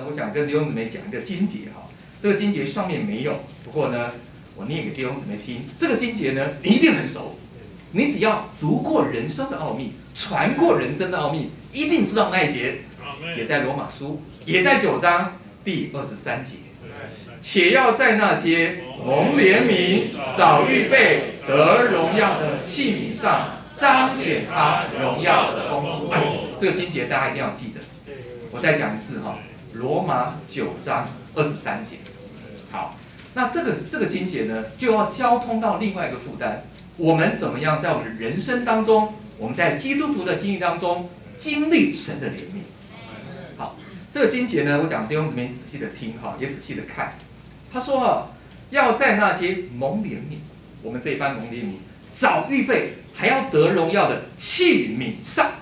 那我想跟弟兄姊妹讲一个经节哈，这个经节上面没有，不过呢，我念给弟兄姊妹听。这个经节呢，你一定很熟，你只要读过人生的奥秘，传过人生的奥秘，一定知道那一节，也在罗马书，也在九章第二十三节。且要在那些蒙怜悯、早预备得荣耀的器皿上，彰显他荣耀的丰富。哎，这个经节大家一定要记得。我再讲一次哈，罗马九章二十三节。好，那这个这个经节呢，就要交通到另外一个负担。我们怎么样在我们人生当中，我们在基督徒的经历当中经历神的怜悯？好，这个经节呢，我想弟兄姊妹仔细的听哈，也仔细的看。他说哈，要在那些蒙怜悯，我们这一班蒙怜悯，早预备还要得荣耀的器皿上。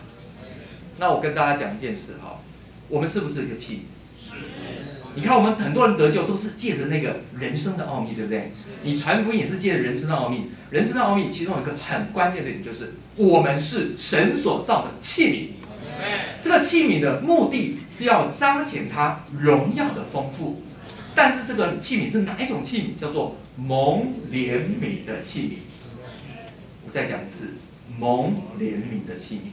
那我跟大家讲一件事哈，我们是不是一个器皿？你看我们很多人得救都是借着那个人生的奥秘，对不对？你传福音也是借着人生的奥秘。人生的奥秘其中有一个很关键的点，就是我们是神所造的器皿。这个器皿的目的是要彰显它荣耀的丰富。但是这个器皿是哪一种器皿？叫做蒙怜悯的器皿。我再讲一次，蒙怜悯的器皿。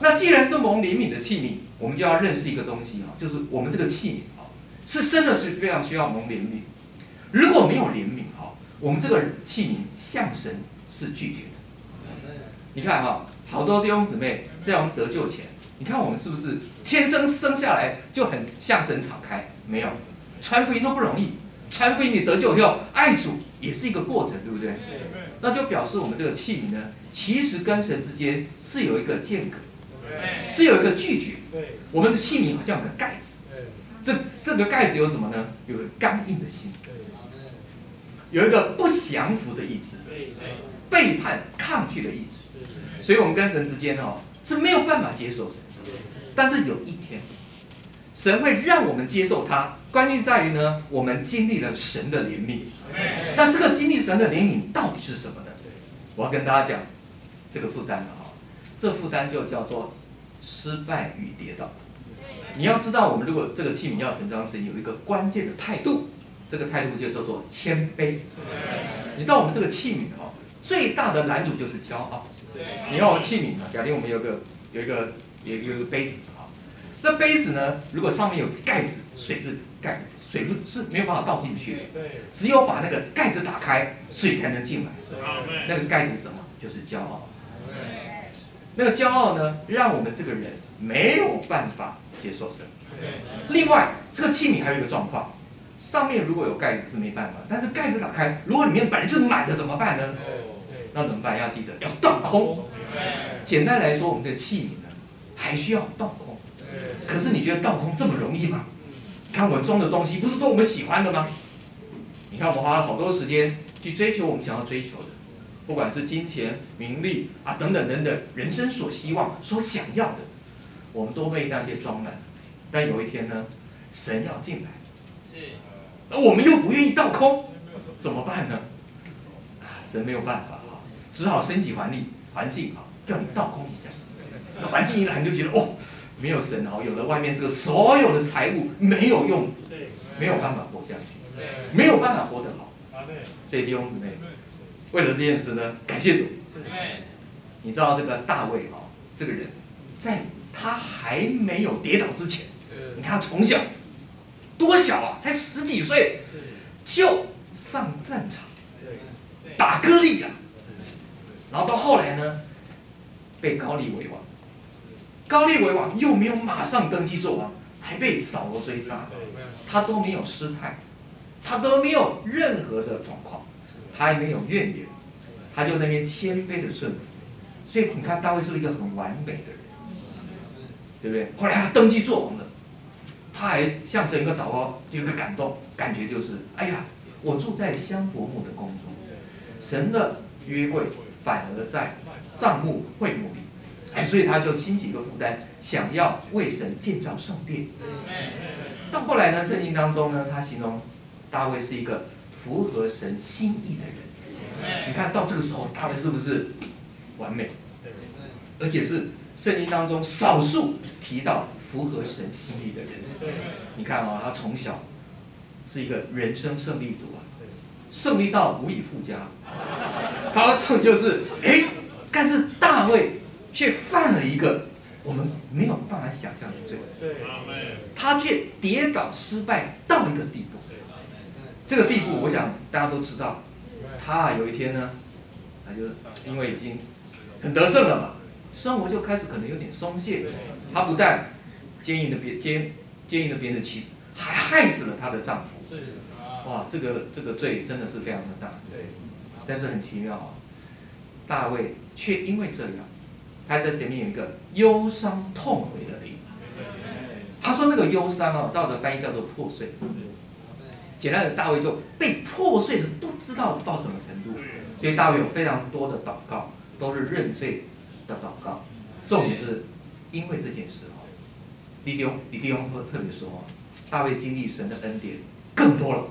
那既然是蒙怜悯的器皿，我们就要认识一个东西哈，就是我们这个器皿啊，是真的是非常需要蒙怜悯。如果没有怜悯哈，我们这个器皿向神是拒绝的。你看哈，好多弟兄姊妹在我们得救前，你看我们是不是天生生下来就很向神敞开？没有。传福音都不容易，传福音你得救以后爱主是一个过程，对不对？那就表示我们这个器皿呢，其实跟神之间是有一个间隔，是有一个拒绝。我们的器皿好像有个盖子，这这个盖子有什么呢？有个刚硬的心，有一个不降服的意志，背叛抗拒的意志。所以我们跟神之间哦是没有办法接受神，但是有一天。神会让我们接受它，关键在于呢，我们经历了神的怜悯。那这个经历神的怜悯到底是什么呢？我要跟大家讲这个负担了哈，这负担就叫做失败与跌倒。你要知道，我们如果这个器皿要成装时，有一个关键的态度，这个态度就叫做谦卑。你知道我们这个器皿哈，最大的拦阻就是骄傲。你看我们器皿啊，假定我们有个有一个有有一个杯子。这杯子呢，如果上面有盖子，水是盖，水路是没有办法倒进去的。只有把那个盖子打开，水才能进来。那个盖子是什么？就是骄傲。那个骄傲呢，让我们这个人没有办法接受神。另外，这个器皿还有一个状况，上面如果有盖子是没办法，但是盖子打开，如果里面本来就满的怎么办呢？那怎么办？要记得要倒空。简单来说，我们的器皿呢，还需要倒空。可是你觉得倒空这么容易吗？看我们装的东西不是都我们喜欢的吗？你看我们花了好多时间去追求我们想要追求的，不管是金钱、名利啊等等等等，人生所希望、所想要的，我们都被那些装满。但有一天呢，神要进来，而我们又不愿意倒空，怎么办呢？啊，神没有办法啊，只好升级环境，环境啊，叫你倒空一下。那环境一来，你就觉得哦。没有神哦，有了外面这个所有的财物没有用，没有办法活下去，没有办法活得好。所以弟兄姊妹，为了这件事呢，感谢主。你知道这个大卫哈，这个人，在他还没有跌倒之前，你看他从小多小啊，才十几岁，就上战场打歌利亚，然后到后来呢，被高丽为王。高丽为王又没有马上登基做王，还被扫罗追杀，他都没有失态，他都没有任何的状况，他也没有怨言，他就那边谦卑的顺服。所以你看大卫是一个很完美的人，对不对？后来他登基做王了，他还向神一个祷告，有一个感动，感觉就是：哎呀，我住在香柏木的宫中，神的约柜反而在帐幕会幕里。哎，所以他就兴起一个负担，想要为神建造圣殿。到后来呢，圣经当中呢，他形容大卫是一个符合神心意的人。你看到这个时候，大卫是不是完美？而且是圣经当中少数提到符合神心意的人。你看啊，他从小是一个人生胜利组啊，胜利到无以复加。他这就是哎，但是大卫却犯了一个我们没有办法想象的罪。他却跌倒失败到一个地步。这个地步，我想大家都知道。他有一天呢，他就因为已经很得胜了嘛，生活就开始可能有点松懈。他不但奸淫了别奸奸淫了别人的妻子，还害死了他的丈夫。哇，这个这个罪真的是非常的大。但是很奇妙啊，大卫却因为这样，他在前面有一个忧伤痛悔的灵。他说那个忧伤哦，照着翻译叫做破碎。简单的，大卫就被破碎的不知道到什么程度，所以大卫有非常多的祷告，都是认罪的祷告。重点是因为这件事哦，弟兄弟兄特特别说哦，大卫经历神的恩典更多了，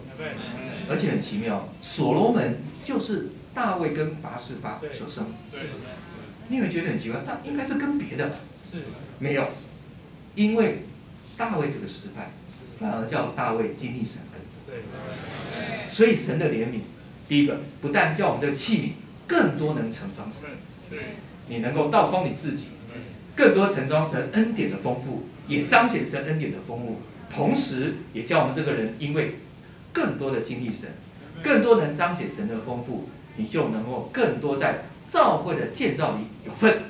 而且很奇妙，所罗门就是大卫跟拔示巴所生，你会觉得很奇怪，他应该是跟别的，没有，因为大卫这个失败，反而叫大卫经历神对。所以神的怜悯，第一个不但叫我们的器皿更多能盛装神，你能够倒空你自己，更多盛装神恩典的丰富，也彰显神恩典的丰富，同时也叫我们这个人因为更多的经历神，更多能彰显神的丰富，你就能够更多在教会的建造里有份。